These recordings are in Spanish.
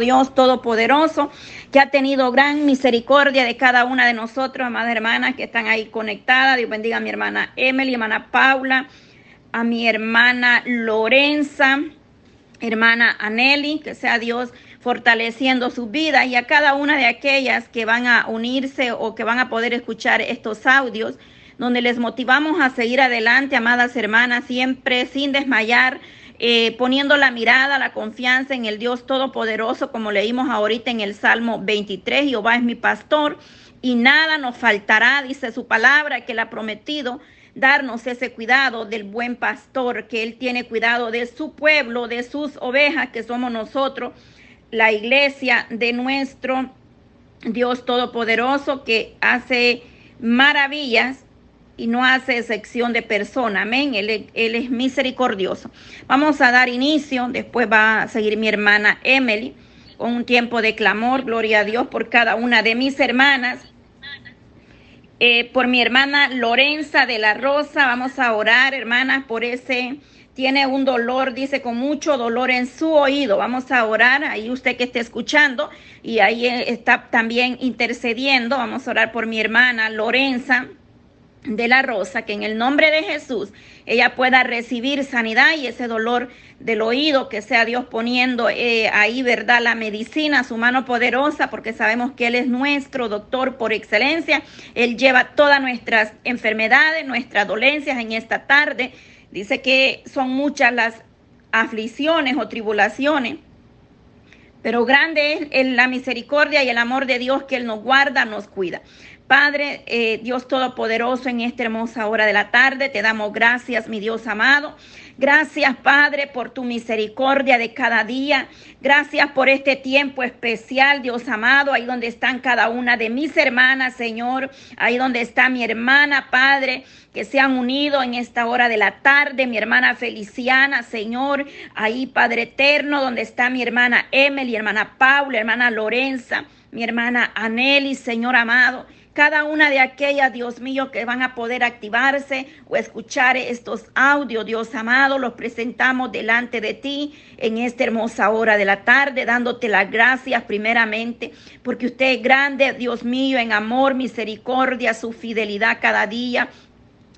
Dios Todopoderoso, que ha tenido gran misericordia de cada una de nosotros, amadas hermanas que están ahí conectadas. Dios bendiga a mi hermana Emily, hermana Paula, a mi hermana Lorenza, hermana Aneli, que sea Dios fortaleciendo su vida y a cada una de aquellas que van a unirse o que van a poder escuchar estos audios, donde les motivamos a seguir adelante, amadas hermanas, siempre sin desmayar, eh, poniendo la mirada, la confianza en el Dios Todopoderoso, como leímos ahorita en el Salmo 23, Jehová es mi pastor y nada nos faltará, dice su palabra, que él ha prometido darnos ese cuidado del buen pastor, que él tiene cuidado de su pueblo, de sus ovejas, que somos nosotros la iglesia de nuestro Dios Todopoderoso que hace maravillas y no hace excepción de persona. Amén. Él, es misericordioso. Vamos a dar inicio. Después va a seguir mi hermana Emily con un tiempo de clamor. Gloria a Dios por cada una de mis hermanas. Eh, por mi hermana Lorenza de la Rosa. Vamos a orar, hermanas, por ese tiene un dolor, dice, con mucho dolor en su oído. Vamos a orar, ahí usted que esté escuchando y ahí eh, está también intercediendo. Vamos a orar por mi hermana Lorenza de la Rosa, que en el nombre de Jesús ella pueda recibir sanidad y ese dolor del oído, que sea Dios poniendo eh, ahí, ¿verdad? La medicina, su mano poderosa, porque sabemos que Él es nuestro doctor por excelencia. Él lleva todas nuestras enfermedades, nuestras dolencias en esta tarde. Dice que son muchas las aflicciones o tribulaciones, pero grande es la misericordia y el amor de Dios que Él nos guarda, nos cuida. Padre, eh, Dios Todopoderoso, en esta hermosa hora de la tarde, te damos gracias, mi Dios amado. Gracias, Padre, por tu misericordia de cada día. Gracias por este tiempo especial, Dios amado, ahí donde están cada una de mis hermanas, Señor, ahí donde está mi hermana, Padre, que se han unido en esta hora de la tarde, mi hermana Feliciana, Señor, ahí, Padre eterno, donde está mi hermana Emily, hermana Paula, hermana Lorenza, mi hermana Aneli, Señor amado cada una de aquellas, Dios mío, que van a poder activarse o escuchar estos audios, Dios amado, los presentamos delante de ti en esta hermosa hora de la tarde, dándote las gracias primeramente, porque usted es grande, Dios mío, en amor, misericordia, su fidelidad cada día.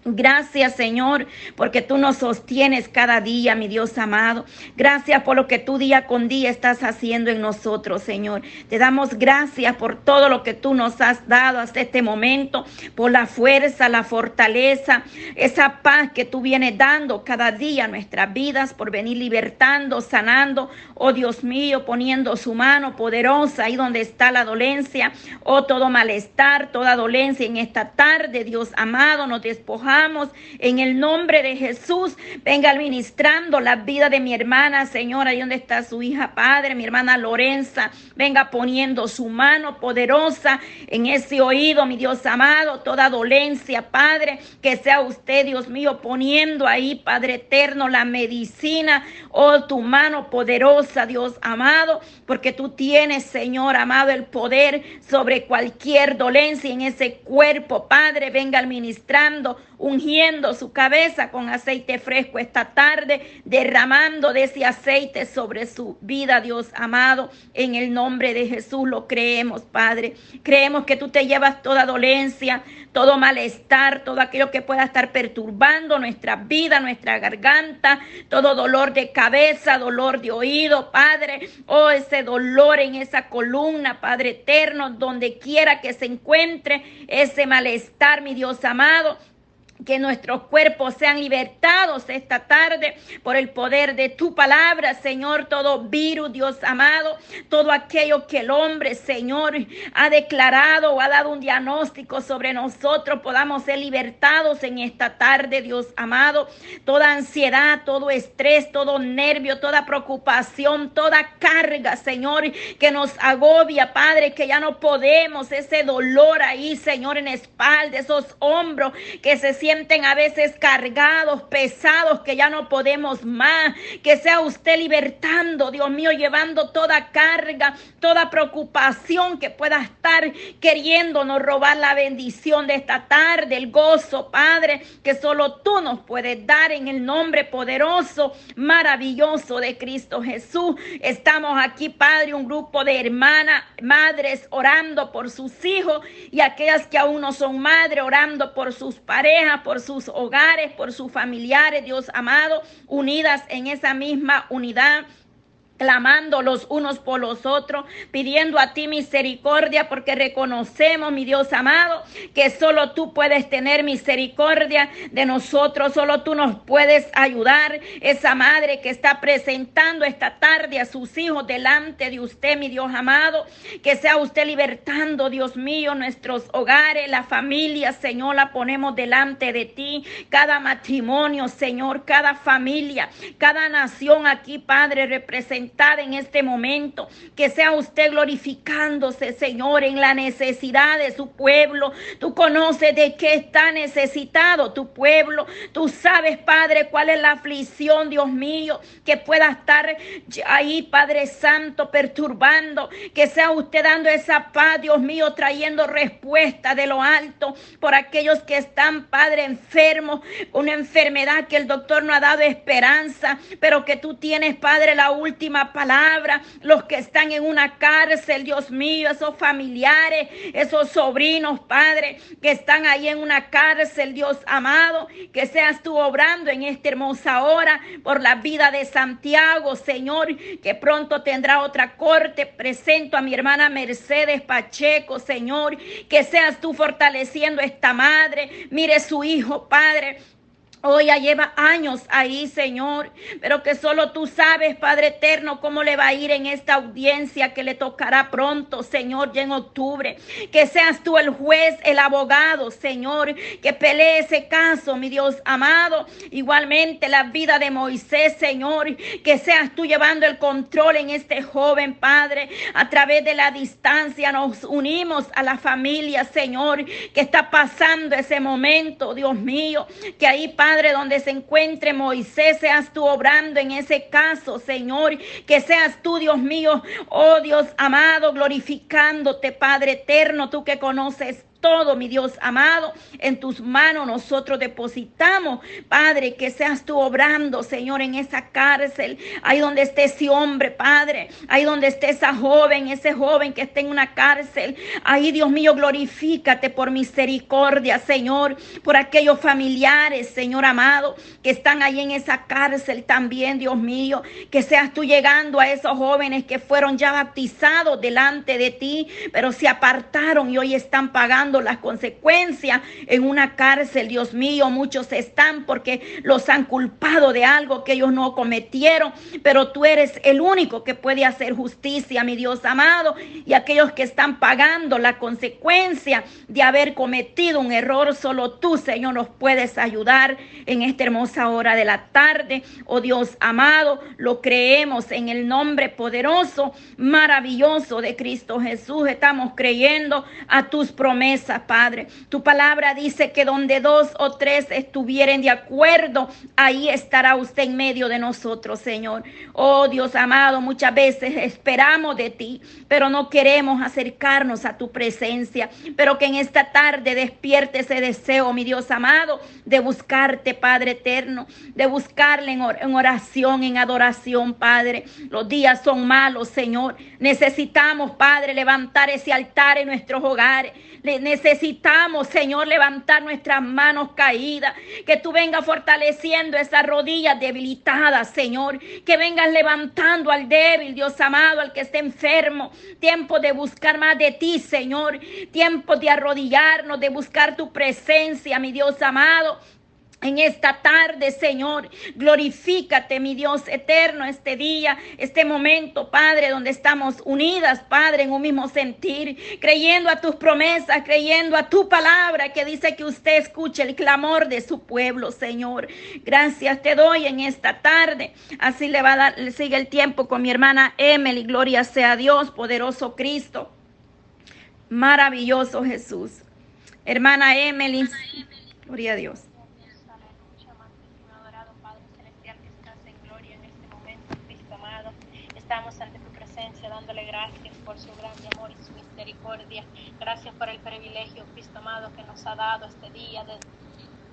Gracias Señor, porque tú nos sostienes cada día, mi Dios amado. Gracias por lo que tú día con día estás haciendo en nosotros, Señor. Te damos gracias por todo lo que tú nos has dado hasta este momento, por la fuerza, la fortaleza, esa paz que tú vienes dando cada día a nuestras vidas, por venir libertando, sanando, oh Dios mío, poniendo su mano poderosa ahí donde está la dolencia, oh todo malestar, toda dolencia en esta tarde, Dios amado, nos despojamos en el nombre de Jesús. Venga administrando la vida de mi hermana, Señora, ahí donde está su hija, Padre, mi hermana Lorenza. Venga poniendo su mano poderosa en ese oído, mi Dios amado, toda dolencia, Padre, que sea usted, Dios mío, poniendo ahí, Padre eterno, la medicina, oh, tu mano poderosa, Dios amado, porque tú tienes, Señor amado, el poder sobre cualquier dolencia en ese cuerpo, Padre, venga administrando ungiendo su cabeza con aceite fresco esta tarde, derramando de ese aceite sobre su vida, Dios amado. En el nombre de Jesús lo creemos, Padre. Creemos que tú te llevas toda dolencia, todo malestar, todo aquello que pueda estar perturbando nuestra vida, nuestra garganta, todo dolor de cabeza, dolor de oído, Padre. Oh, ese dolor en esa columna, Padre eterno, donde quiera que se encuentre ese malestar, mi Dios amado que nuestros cuerpos sean libertados esta tarde por el poder de tu palabra, Señor. Todo virus, Dios amado, todo aquello que el hombre, Señor, ha declarado o ha dado un diagnóstico sobre nosotros, podamos ser libertados en esta tarde, Dios amado. Toda ansiedad, todo estrés, todo nervio, toda preocupación, toda carga, Señor, que nos agobia, Padre, que ya no podemos, ese dolor ahí, Señor, en espalda, esos hombros que se sienten a veces cargados, pesados, que ya no podemos más. Que sea usted libertando, Dios mío, llevando toda carga, toda preocupación que pueda estar queriéndonos robar la bendición de esta tarde, el gozo, Padre, que solo tú nos puedes dar en el nombre poderoso, maravilloso de Cristo Jesús. Estamos aquí, Padre, un grupo de hermanas, madres orando por sus hijos y aquellas que aún no son madres orando por sus parejas, por sus hogares, por sus familiares, Dios amado, unidas en esa misma unidad clamando los unos por los otros, pidiendo a ti misericordia, porque reconocemos, mi Dios amado, que solo tú puedes tener misericordia de nosotros, solo tú nos puedes ayudar. Esa madre que está presentando esta tarde a sus hijos delante de usted, mi Dios amado, que sea usted libertando, Dios mío, nuestros hogares, la familia, Señor, la ponemos delante de ti, cada matrimonio, Señor, cada familia, cada nación aquí, Padre, representando en este momento. Que sea usted glorificándose, Señor, en la necesidad de su pueblo. Tú conoces de qué está necesitado tu pueblo. Tú sabes, Padre, cuál es la aflicción, Dios mío, que pueda estar ahí, Padre Santo, perturbando. Que sea usted dando esa paz, Dios mío, trayendo respuesta de lo alto por aquellos que están, Padre, enfermos, una enfermedad que el doctor no ha dado esperanza, pero que tú tienes, Padre, la última palabra, los que están en una cárcel, Dios mío, esos familiares, esos sobrinos, Padre, que están ahí en una cárcel, Dios amado, que seas tú obrando en esta hermosa hora por la vida de Santiago, Señor, que pronto tendrá otra corte. Presento a mi hermana Mercedes Pacheco, Señor, que seas tú fortaleciendo esta madre. Mire su hijo, Padre, Hoy ya lleva años ahí, Señor, pero que solo tú sabes, Padre eterno, cómo le va a ir en esta audiencia que le tocará pronto, Señor, ya en octubre. Que seas tú el juez, el abogado, Señor, que pelee ese caso, mi Dios amado. Igualmente la vida de Moisés, Señor, que seas tú llevando el control en este joven, Padre. A través de la distancia nos unimos a la familia, Señor, que está pasando ese momento, Dios mío, que ahí, Padre, Padre, donde se encuentre Moisés, seas tú obrando en ese caso, Señor. Que seas tú, Dios mío, oh Dios amado, glorificándote, Padre eterno, tú que conoces todo, mi Dios amado, en tus manos nosotros depositamos, Padre, que seas tú obrando, Señor, en esa cárcel, ahí donde esté ese hombre, Padre, ahí donde esté esa joven, ese joven que esté en una cárcel, ahí, Dios mío, glorifícate por misericordia, Señor, por aquellos familiares, Señor amado, que están ahí en esa cárcel también, Dios mío, que seas tú llegando a esos jóvenes que fueron ya bautizados delante de ti, pero se apartaron y hoy están pagando las consecuencias en una cárcel, Dios mío. Muchos están porque los han culpado de algo que ellos no cometieron, pero tú eres el único que puede hacer justicia, mi Dios amado. Y aquellos que están pagando la consecuencia de haber cometido un error, solo tú, Señor, nos puedes ayudar en esta hermosa hora de la tarde. Oh Dios amado, lo creemos en el nombre poderoso, maravilloso de Cristo Jesús. Estamos creyendo a tus promesas Padre. Tu palabra dice que donde dos o tres estuvieren de acuerdo, ahí estará usted en medio de nosotros, Señor. Oh Dios amado, muchas veces esperamos de ti, pero no queremos acercarnos a tu presencia. Pero que en esta tarde despierte ese deseo, mi Dios amado, de buscarte, Padre eterno, de buscarle en oración, en adoración, Padre. Los días son malos, Señor. Necesitamos, Padre, levantar ese altar en nuestros hogares. Necesitamos, Señor, levantar nuestras manos caídas. Que tú vengas fortaleciendo esas rodillas debilitadas, Señor. Que vengas levantando al débil, Dios amado, al que esté enfermo. Tiempo de buscar más de ti, Señor. Tiempo de arrodillarnos, de buscar tu presencia, mi Dios amado en esta tarde, Señor. Glorifícate, mi Dios eterno, este día, este momento, Padre, donde estamos unidas, Padre, en un mismo sentir, creyendo a tus promesas, creyendo a tu palabra que dice que usted escuche el clamor de su pueblo, Señor. Gracias te doy en esta tarde. Así le va a dar, le sigue el tiempo con mi hermana Emily. Gloria sea Dios, poderoso Cristo. Maravilloso Jesús. Hermana Emily. Gloria a Dios. Gracias por su gran amor y su misericordia. Gracias por el privilegio, Cristo amado, que nos ha dado este día de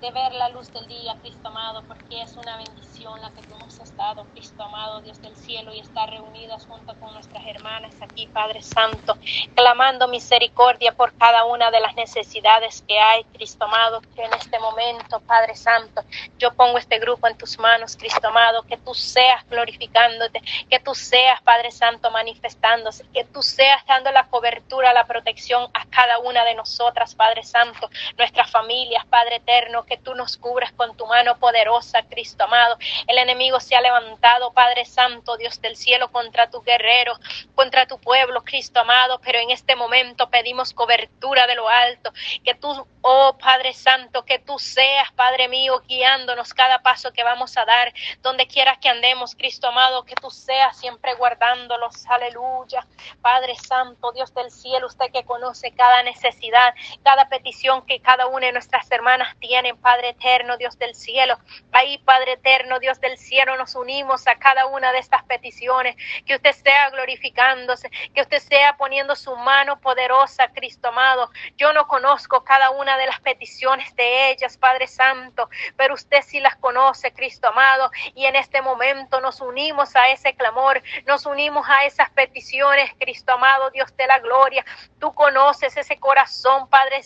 de ver la luz del día, Cristo amado, porque es una bendición la que tú nos dado, Cristo amado, Dios del cielo, y estar reunidas junto con nuestras hermanas aquí, Padre Santo, clamando misericordia por cada una de las necesidades que hay, Cristo amado, que en este momento, Padre Santo, yo pongo este grupo en tus manos, Cristo amado, que tú seas glorificándote, que tú seas, Padre Santo, manifestándose, que tú seas dando la cobertura, la protección a cada una de nosotras, Padre Santo, nuestras familias, Padre eterno, que tú nos cubras con tu mano poderosa, Cristo amado. El enemigo se ha levantado, Padre Santo, Dios del cielo, contra tu guerrero, contra tu pueblo, Cristo amado, pero en este momento pedimos cobertura de lo alto, que tú, oh Padre Santo, que tú seas, Padre mío, guiándonos cada paso que vamos a dar, donde quiera que andemos, Cristo amado, que tú seas siempre guardándolos, aleluya. Padre Santo, Dios del cielo, usted que conoce cada necesidad, cada petición que cada una de nuestras hermanas tienen, Padre eterno, Dios del cielo. Ahí, Padre eterno, Dios del cielo, nos unimos a cada una de estas peticiones. Que usted sea glorificándose, que usted sea poniendo su mano poderosa, Cristo amado. Yo no conozco cada una de las peticiones de ellas, Padre Santo, pero usted sí las conoce, Cristo amado. Y en este momento nos unimos a ese clamor, nos unimos a esas peticiones, Cristo amado, Dios de la gloria. Tú conoces ese corazón, Padre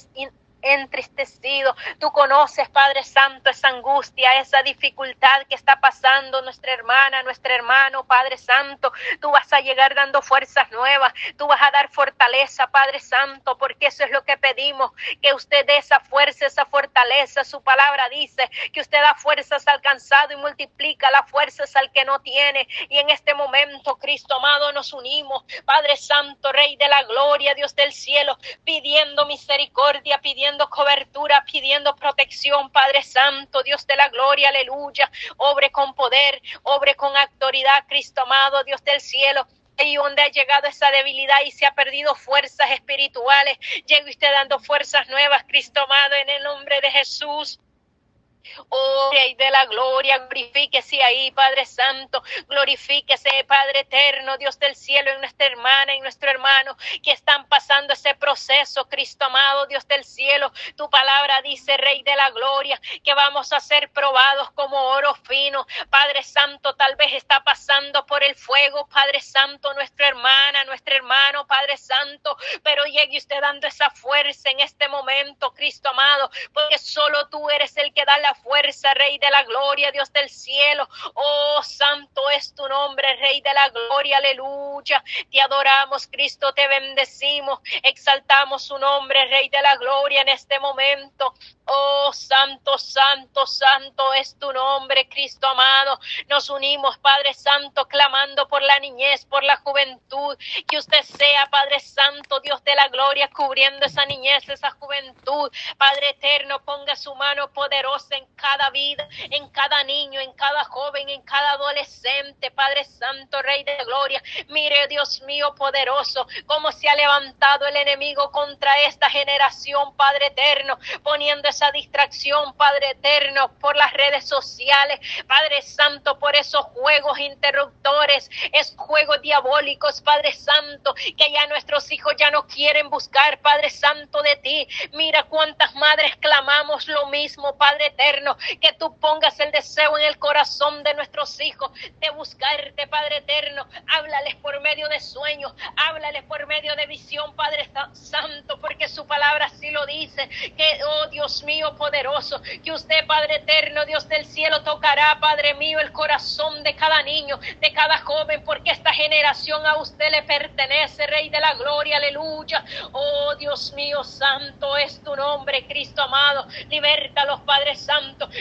entristecido. Tú conoces, Padre Santo, esa angustia, esa dificultad que está pasando nuestra hermana, nuestro hermano, Padre Santo. Tú vas a llegar dando fuerzas nuevas, tú vas a dar fortaleza, Padre Santo, porque eso es lo que pedimos, que usted dé esa fuerza, esa fortaleza. Su palabra dice que usted da fuerzas al cansado y multiplica las fuerzas al que no tiene. Y en este momento, Cristo amado, nos unimos, Padre Santo, Rey de la Gloria, Dios del cielo, pidiendo misericordia, pidiendo cobertura, pidiendo protección, Padre Santo, Dios de la gloria, aleluya. Obre con poder, obre con autoridad, Cristo amado, Dios del cielo y donde ha llegado esa debilidad y se ha perdido fuerzas espirituales, llegue usted dando fuerzas nuevas, Cristo amado, en el nombre de Jesús. Oh, Rey de la gloria, glorifíquese ahí, Padre Santo, glorifíquese, Padre eterno, Dios del cielo, en nuestra hermana y nuestro hermano que están pasando ese proceso, Cristo amado, Dios del cielo. Tu palabra dice, Rey de la gloria, que vamos a ser probados como oro fino. Padre Santo, tal vez está pasando por el fuego, Padre Santo, nuestra hermana, nuestro hermano, Padre Santo, pero llegue usted dando esa fuerza en este momento, Cristo amado, porque solo tú eres el que da la fuerza, Rey de la gloria, Dios del cielo. Oh, santo es tu nombre, Rey de la gloria, aleluya. Te adoramos, Cristo, te bendecimos, exaltamos su nombre, Rey de la gloria, en este momento. Oh, santo, santo, santo es tu nombre, Cristo amado. Nos unimos, Padre Santo, clamando por la niñez, por la juventud. Que usted sea, Padre Santo, Dios de la gloria, cubriendo esa niñez, esa juventud. Padre eterno, ponga su mano poderosa en cada vida, en cada niño, en cada joven, en cada adolescente. Padre Santo, Rey de gloria. Mire, Dios mío, poderoso, cómo se ha levantado el enemigo contra esta generación, Padre eterno, poniendo esa distracción, Padre eterno, por las redes sociales, Padre Santo, por esos juegos interruptores, esos juegos diabólicos, Padre Santo, que ya nuestros hijos ya no quieren buscar, Padre Santo, de ti. Mira cuántas madres clamamos lo mismo, Padre eterno, que tú pongas el deseo en el corazón de nuestros hijos de buscarte, Padre eterno. Háblales por medio de sueños, háblales por medio de visión, Padre Santo, porque su palabra así lo dice, que, oh Dios mío, poderoso, que usted, Padre eterno, Dios del cielo, tocará, Padre mío, el corazón de cada niño, de cada joven, porque esta generación a usted le pertenece, Rey de la Gloria, aleluya. Oh Dios mío, santo es tu nombre, Cristo amado. Liberta a los Padres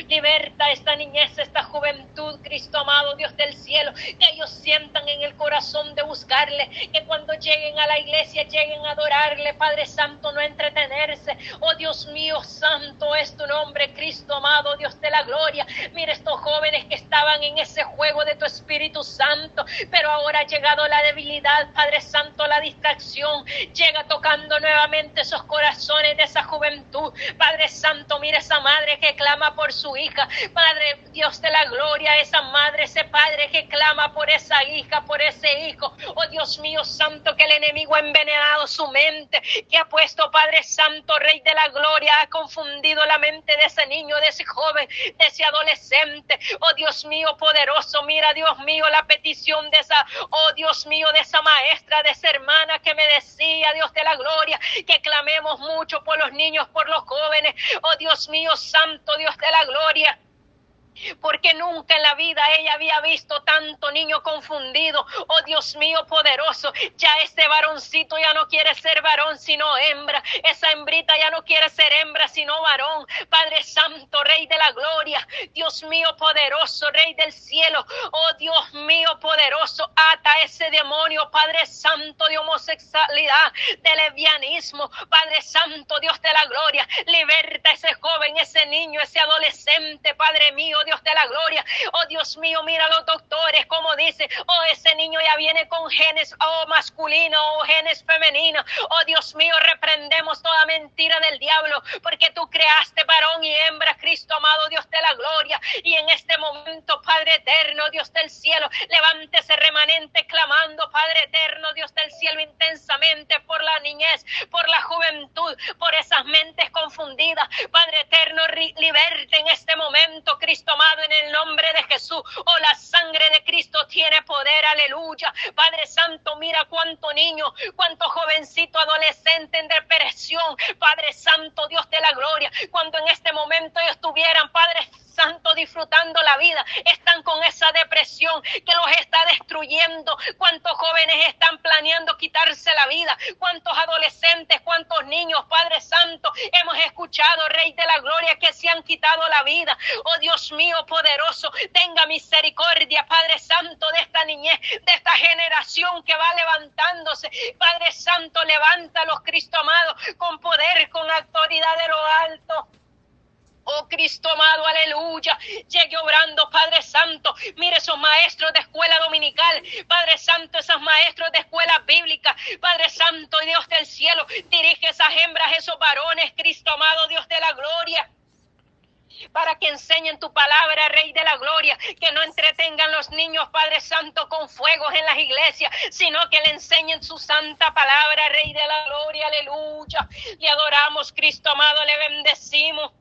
liberta esta niñez, esta juventud, Cristo amado, Dios del cielo, que ellos sientan en el corazón de buscarle, que cuando lleguen a la iglesia lleguen a adorarle, Padre Santo, no entretenerse. Oh Dios mío, santo es tu nombre, Cristo amado, Dios de la gloria. Mira estos jóvenes que estaban en ese juego de tu Espíritu Santo, pero ahora ha llegado la debilidad, Padre Santo, la distracción. Llega tocando nuevamente esos corazones de esa juventud. Padre Santo, mira esa madre que clama por su hija. Padre Dios de la gloria, esa madre, ese padre que clama por esa hija, por ese hijo. Oh Dios mío santo, que el enemigo ha envenenado su mente, que ha puesto, Padre Santo, Rey de la Gloria, ha confundido la mente de ese niño, de ese joven, de ese adolescente. Oh Dios mío poderoso, mira Dios mío la petición de esa, oh Dios mío, de esa maestra, de esa hermana que me decía, Dios de la Gloria, que clamemos mucho por los niños, por los jóvenes. Oh Dios mío santo, Dios de la Gloria porque nunca en la vida ella había visto tanto niño confundido. Oh Dios mío poderoso, ya este varoncito ya no quiere ser varón sino hembra, esa hembrita ya no quiere ser hembra sino varón. Padre Santo, Rey de la Gloria, Dios mío poderoso, Rey del cielo, oh Dios mío poderoso, ata ese demonio, Padre Santo de homosexualidad, de lesbianismo, Padre Santo, Dios de la Gloria, liberta a ese joven, ese niño, ese adolescente, Padre mío, Dios de la gloria. Oh Dios mío, mira los doctores, como dice, oh ese niño ya viene con genes, oh masculino, oh, genes femenino. Oh Dios mío, reprendemos toda mentira del diablo, porque tú creaste varón y hembra, Cristo amado, Dios de la gloria. Y en este momento, Padre eterno, Dios del cielo, levántese remanente clamando, Padre eterno, Dios del cielo, intensamente por la niñez, por la juventud, por esas mentes confundidas. Padre eterno, liberte en este momento, Cristo en el nombre de Jesús. Oh, la sangre de Cristo tiene poder, aleluya. Padre Santo, mira cuánto niño, cuánto jovencito adolescente en depresión. Padre Santo, Dios de la gloria, cuando en este momento ellos estuvieran, Padre Santo, disfrutando la vida, están con esa depresión que los está destruyendo. ¿Cuántos jóvenes están planeando quitarse la vida? ¿Cuántos adolescentes, cuántos niños, Padre Santo, hemos escuchado, Rey de la Gloria, que se han quitado la vida? Oh Dios mío poderoso, tenga misericordia, Padre Santo, de esta niñez, de esta generación que va levantándose. Padre Santo, levántalos, Cristo amado, con poder, con autoridad de lo alto. Oh Cristo amado, aleluya. Llegue obrando, Padre Santo. Mire esos maestros de escuela dominical. Padre Santo, esos maestros de escuela bíblica. Padre Santo, Dios del cielo. Dirige esas hembras, esos varones, Cristo amado, Dios de la gloria para que enseñen tu palabra, Rey de la Gloria, que no entretengan los niños, Padre Santo, con fuegos en las iglesias, sino que le enseñen su santa palabra, Rey de la Gloria, aleluya. Le adoramos, Cristo amado, le bendecimos.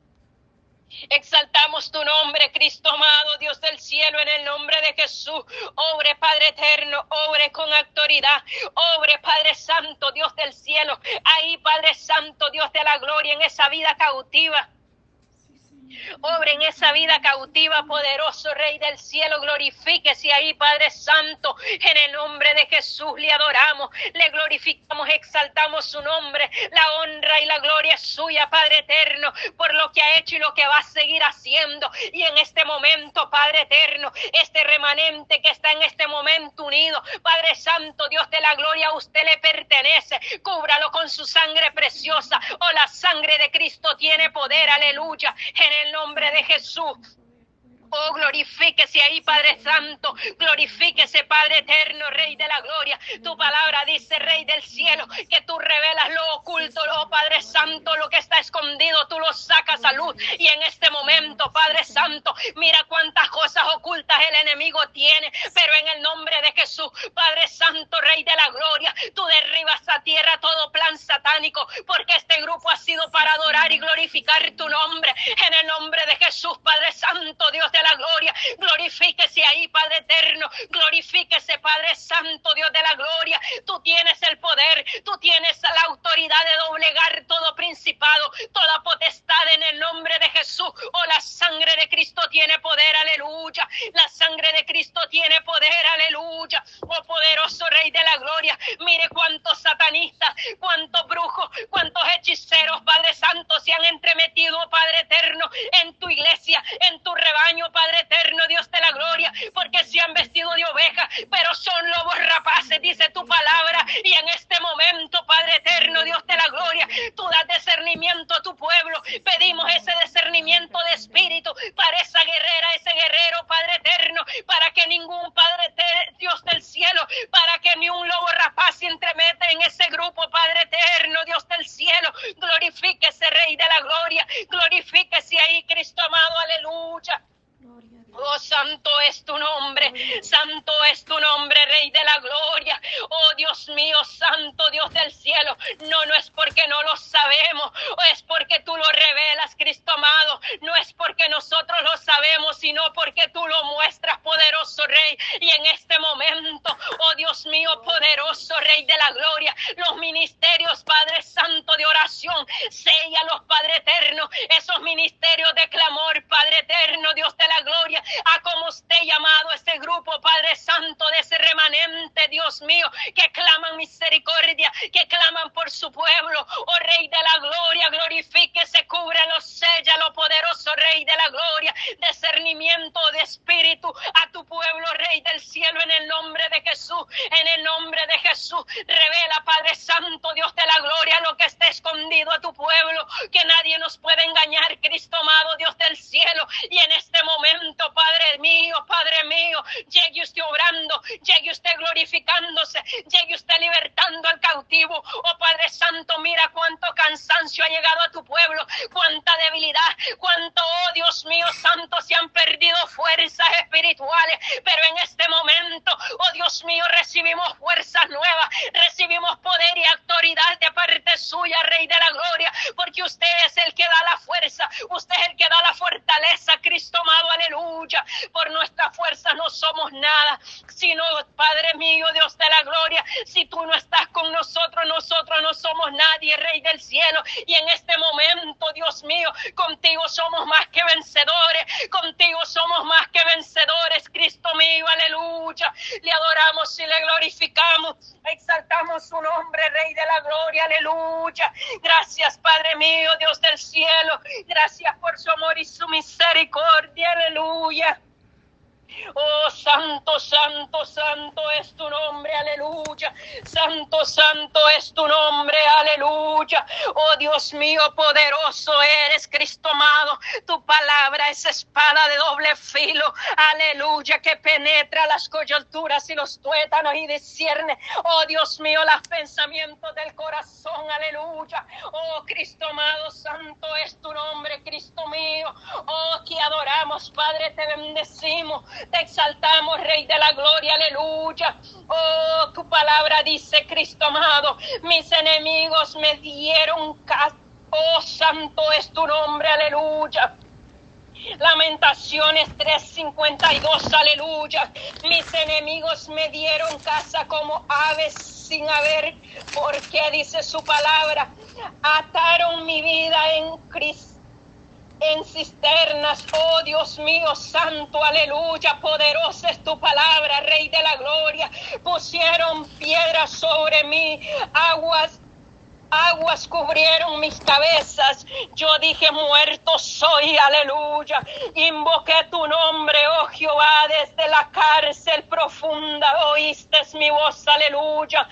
Exaltamos tu nombre, Cristo amado, Dios del cielo, en el nombre de Jesús. Obre, Padre eterno, obre con autoridad. Obre, Padre Santo, Dios del cielo. Ahí, Padre Santo, Dios de la gloria, en esa vida cautiva. Obre en esa vida cautiva, poderoso Rey del cielo, glorifíquese ahí, Padre Santo. En el nombre de Jesús le adoramos, le glorificamos, exaltamos su nombre. La honra y la gloria es suya, Padre eterno, por lo que ha hecho y lo que va a seguir haciendo. Y en este momento, Padre eterno, este remanente que está en este momento unido, Padre Santo, Dios de la gloria, a usted le pertenece. Cúbralo con su sangre preciosa. Oh, la sangre de Cristo tiene poder, aleluya. En el nombre de Jesús. Oh, glorifíquese ahí, Padre Santo. Glorifíquese, Padre Eterno, Rey de la Gloria. Tu palabra dice, Rey del cielo, que tú revelas lo oculto, oh Padre Santo, lo que está escondido, tú lo sacas a luz. Y en este momento, Padre Santo, mira cuántas cosas ocultas el enemigo tiene. Pero en el nombre de Jesús, Padre Santo, Rey de la Gloria, tú derribas a tierra todo plan satánico, porque este grupo ha sido para adorar y glorificar tu nombre. En el nombre de Jesús, Padre Santo, Dios de la gloria. Glorifíquese ahí, Padre eterno. Glorifíquese, Padre Santo, Dios de la gloria. Tú tienes el poder, tú tienes la autoridad de doblegar todo principado, toda potestad en el nombre de Jesús. Oh, la sangre de Cristo tiene poder, aleluya. La sangre de Cristo tiene poder, aleluya. Oh, poderoso Rey de la gloria. Mire cuántos satanistas, cuántos brujos, cuántos hechiceros, Padre Santo, se han entremetido, Padre eterno, en tu iglesia, en tu rebaño, Padre eterno, Dios de la gloria, porque se han vestido de oveja, pero son lobos rapaces, dice tu palabra. Y en este momento, Padre eterno, Dios de la gloria, tú das discernimiento a tu pueblo. Pedimos ese discernimiento de espíritu para esa guerrera, ese guerrero, Padre eterno, para que ningún Padre, Dios del cielo, para que ni un lobo rapaz se entremeta en ese grupo, Padre eterno, Dios del cielo. Glorifíquese, Rey de la gloria. Glorifíquese ahí, Cristo amado, aleluya. Oh, santo es tu nombre, santo es tu nombre, Rey de la Gloria. Oh, Dios Santo Dios del cielo. No, no es porque no lo sabemos, o es porque tú lo revelas, Cristo amado. No es porque nosotros lo sabemos, sino porque tú lo muestras, poderoso Rey. Y en este momento, oh Dios mío, poderoso Rey de la gloria, los ministerios, Padre Santo de oración, los Padre eterno, esos ministerios de clamor, Padre eterno, Dios de la gloria, a como usted llamado ese grupo, Padre Santo, de ese remanente, Dios mío, que claman misericordia, que claman por su pueblo, oh Rey de la gloria, glorifíquese, cubre los sella, lo poderoso Rey de la gloria, discernimiento de espíritu a tu pueblo, Rey del cielo, en el nombre de Jesús, en el nombre de Jesús, revela, Padre Santo, Dios de la gloria, lo que esté escondido a tu pueblo, que nadie nos puede engañar, Cristo amado, Dios del cielo, y en este momento, Padre mío, Padre mío, llegue usted obrando, llegue usted glorificándose, llegue usted libertando al cautivo, oh Padre Santo, mira cuánto cansancio ha llegado a tu pueblo, cuánta debilidad, cuánto, oh Dios mío santo, se han perdido fuerzas espirituales, pero en este momento, oh Dios mío, recibimos fuerzas nuevas, recibimos poder y autoridad de parte suya, Rey de la Gloria, porque usted es el que da la fuerza, usted es el que da la fortaleza, Cristo amado, aleluya, por nuestra fuerza no somos nada, sino, Padre mío, Dios de la Gloria, si tú no estás con nosotros, nosotros no somos nadie, Rey del cielo, y en este momento, Dios mío, contigo somos más que vencedores, contigo somos más que vencedores, Cristo mío, aleluya. Le adoramos y le glorificamos, exaltamos su nombre, Rey de la gloria, aleluya. Gracias, Padre mío, Dios del cielo, gracias por su amor y su misericordia, aleluya. Oh, santo, santo, santo es tu nombre, aleluya. Santo, santo es tu nombre, aleluya. Oh, Dios mío, poderoso eres, Cristo amado. Tu palabra es espada de doble filo, aleluya, que penetra las coyunturas y los tuétanos y discierne. Oh, Dios mío, los pensamientos del corazón, aleluya. Oh, Cristo amado, santo es tu nombre, Cristo mío. Oh, que adoramos, Padre, te bendecimos te exaltamos, Rey de la Gloria, aleluya. Oh, tu palabra dice, Cristo amado, mis enemigos me dieron casa. Oh, santo es tu nombre, aleluya. Lamentaciones 3:52, aleluya. Mis enemigos me dieron casa como aves sin haber, porque dice su palabra, ataron mi vida en Cristo en cisternas, oh Dios mío, santo, aleluya, poderosa es tu palabra, Rey de la Gloria. Pusieron piedras sobre mí, aguas Aguas cubrieron mis cabezas. Yo dije, muerto soy, aleluya. Invoqué tu nombre, oh Jehová, desde la cárcel profunda. Oíste mi voz, aleluya.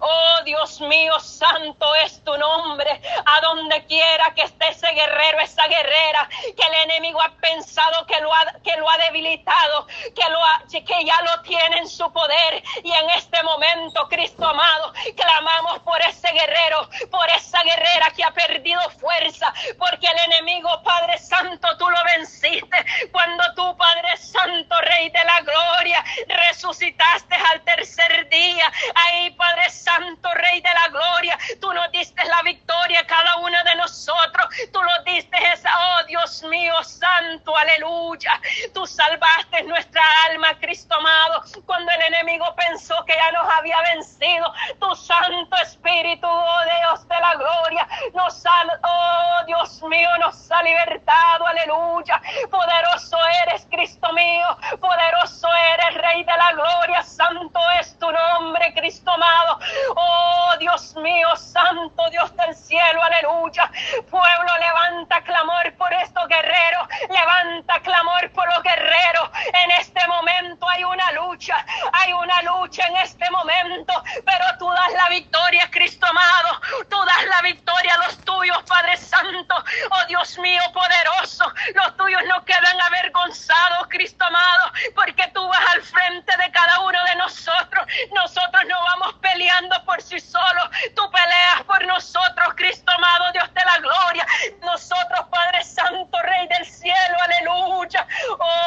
Oh Dios mío, santo es tu nombre. A donde quiera que esté ese guerrero, esa guerrera, que el enemigo ha pensado que lo ha, que lo ha debilitado, que, lo que ya lo tiene en su poder. Y en este momento, Cristo amado, clamamos por ese guerrero por esa guerrera que ha perdido fuerza, porque el enemigo, Padre Santo, tú lo venciste cuando tú, Padre Santo, Rey de la Gloria, resucitaste al tercer día. Ahí, Padre Santo, Rey de la Gloria, tú nos diste la victoria a cada uno de nosotros. Tú lo diste esa, oh Dios mío, Santo, aleluya. Tú salvaste nuestra alma, Cristo amado, cuando el enemigo pensó que ya nos había vencido. Tu Santo Espíritu, oh Dios de la gloria nos ha, oh Dios mío, nos ha libertado, aleluya. Poderoso eres, Cristo mío, poderoso eres, Rey de la gloria, santo es tu nombre, Cristo amado. Oh Dios mío, santo Dios del cielo, aleluya. Pueblo, levanta clamor por estos guerreros, levanta clamor por los guerreros. En este momento hay una lucha, hay una lucha en este momento, pero tú das la victoria, Cristo amado. Tú das la victoria a los tuyos, Padre Santo. Oh Dios mío poderoso, los tuyos no quedan avergonzados, Cristo amado, porque tú vas al frente de cada uno de nosotros. Nosotros no vamos peleando por sí solos. Tú peleas por nosotros, Cristo amado, Dios de la gloria. Nosotros, Padre Santo, Rey del cielo, aleluya.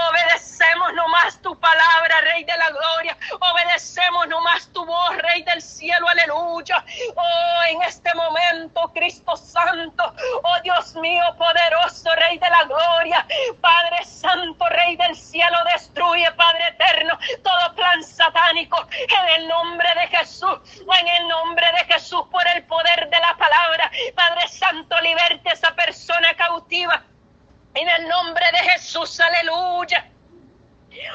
obedecemos nomás tu palabra, Rey de la gloria. Obedecemos nomás tu voz, Rey del cielo, aleluya. en este momento, Cristo Santo. Oh Dios mío, poderoso Rey de la Gloria. Padre Santo, Rey del cielo, destruye, Padre eterno, todo plan satánico en el nombre de Jesús. En el nombre de Jesús, por el poder de la palabra. Padre Santo, liberte a esa persona cautiva. En el nombre de Jesús, aleluya.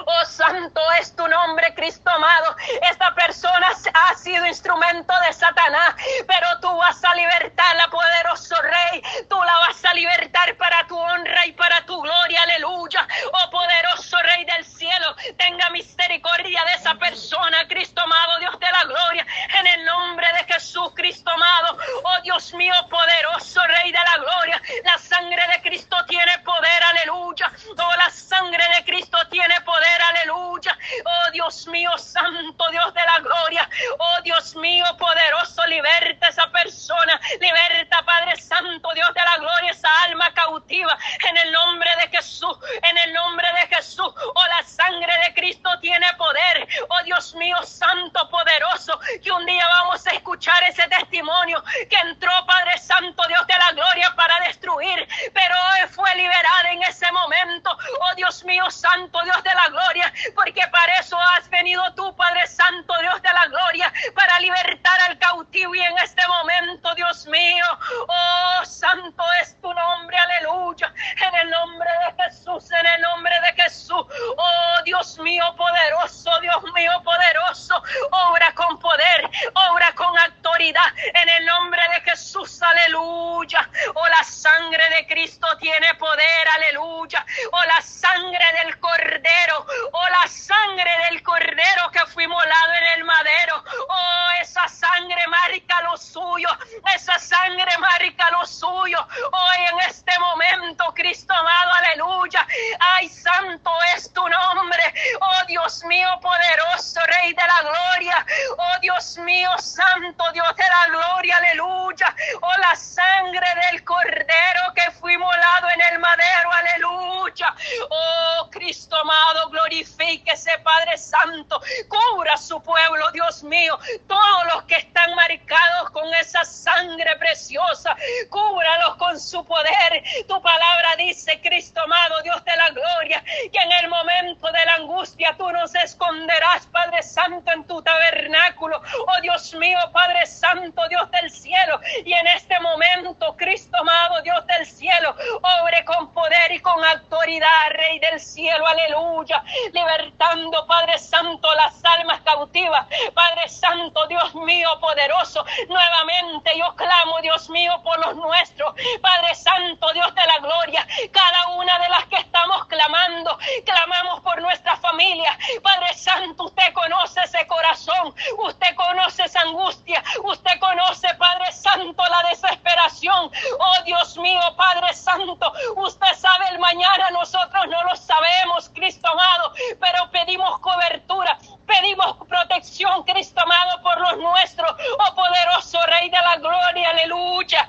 Oh, santo es tu nombre, Cristo amado. Esta persona ha sido instrumento de Satanás, pero tú vas a libertarla, poderoso Rey. Tú la vas a libertar para tu honra y para tu gloria, aleluya. Oh, poderoso Rey del cielo, tenga misericordia de esa persona, Cristo amado, Dios de la gloria. En el nombre de Jesús, Cristo amado. Oh, Dios mío, poderoso Rey de la gloria. La sangre de Cristo tiene poder, aleluya. Oh, la sangre de Cristo tiene poder poder, aleluya. Oh Dios mío, santo Dios de la gloria. Oh Dios mío, poderoso, liberta esa persona. Liberta, Padre Santo, Dios de la gloria, esa alma cautiva. En el nombre de Jesús, en el nombre de Jesús. Oh, la sangre de Cristo tiene poder. Oh Dios mío, santo, poderoso. Que un día vamos a escuchar ese testimonio que entró, Padre Santo, Dios de la gloria, para destruir. Pero hoy fue liberada en ese momento. Oh Dios mío, santo, Dios de la la gloria, porque para eso has venido tú, Padre Santo, Dios de la gloria, para libertar al cautivo y en este momento, Dios mío, oh Santo es tu nombre, aleluya, en el nombre de Jesús, en el nombre de Jesús, oh Dios mío poderoso, Dios mío poderoso, obra con poder, obra con autoridad, en el nombre de Jesús, aleluya, oh la sangre de Cristo tiene poder, aleluya, oh la sangre del Cordero oh la sangre del cordero que fue molado en el madero, oh esa sangre marca lo suyo, esa sangre marca lo suyo, hoy en este momento, Cristo amado, aleluya, ay santo es tu nombre, oh Dios mío poderoso, Rey de la gloria, oh Dios mío santo, Dios de la gloria, aleluya, oh la sangre del cordero que fue molado en el madero, aleluya, oh Cristo amado, glorifíquese, Padre Santo, cubra su pueblo, Dios mío, todos los que están marcados con esa sangre preciosa, cúbralos con su poder. Tu palabra dice, Cristo amado, Dios de la gloria, que en el momento de la angustia tú nos esconderás, Padre Santo, en tu tabernáculo. Oh Dios mío, Padre Santo, Dios del cielo, y en este momento, Cristo amado, Dios del cielo, obre con poder y con autoridad, Rey del cielo, aleluya libertando, Padre Santo, las almas cautivas. Padre Santo, Dios mío, poderoso, nuevamente yo clamo, Dios mío, por los nuestros. Padre Santo, Dios de la gloria, cada una de las que estamos clamando, clamamos por nuestra familia. Padre Santo, usted conoce ese corazón, usted conoce esa angustia, usted conoce, Padre Santo, la desesperación. Oh Dios mío, Padre Santo, usted sabe el mañana, nosotros no lo sabemos, Cristo amado, pero pedimos cobertura, pedimos protección, Cristo amado, por los nuestros. Oh poderoso Rey de la Gloria, aleluya.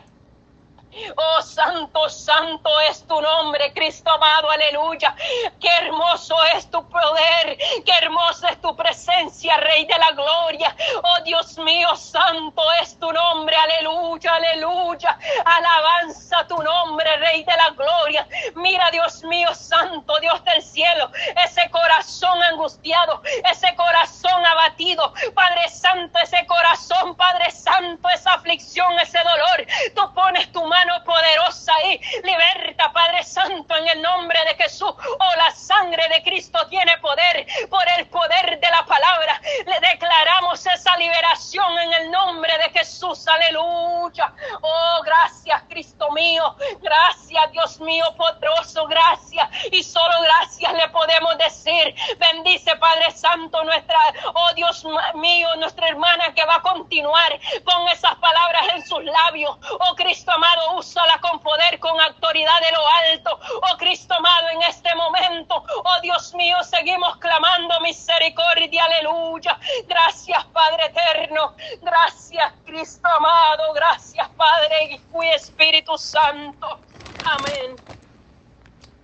Oh, santo, santo es tu nombre, Cristo amado, aleluya. Qué hermoso es tu poder, qué hermosa es tu presencia, Rey de la gloria. Oh, Dios mío, santo es tu nombre, aleluya, aleluya. Alabanza tu nombre, Rey de la gloria. Mira, Dios mío, santo, Dios del cielo, ese corazón angustiado, ese corazón abatido, Padre Santo, ese corazón, Padre Santo, esa aflicción, ese dolor. Tú pones tu mano poderosa ahí. Liberta, Padre Santo, en el nombre de Jesús. Oh, la sangre de Cristo tiene poder por el poder de la palabra. Le declaramos esa liberación en el nombre de Jesús. Aleluya. Oh, gracias, Cristo mío. Gracias, Dios mío, poderoso. Gracias. Y solo gracias le podemos decir. Bendice, Padre Santo, nuestra, oh Dios mío, nuestra hermana que va a continuar con esas palabras en sus labios. Oh, Cristo amado, úsala con poder, con autoridad de lo alto. Oh Cristo amado, en este momento, oh Dios mío, seguimos clamando misericordia, aleluya. Gracias, Padre eterno. Gracias, Cristo amado. Gracias, Padre y Espíritu Santo. Amén.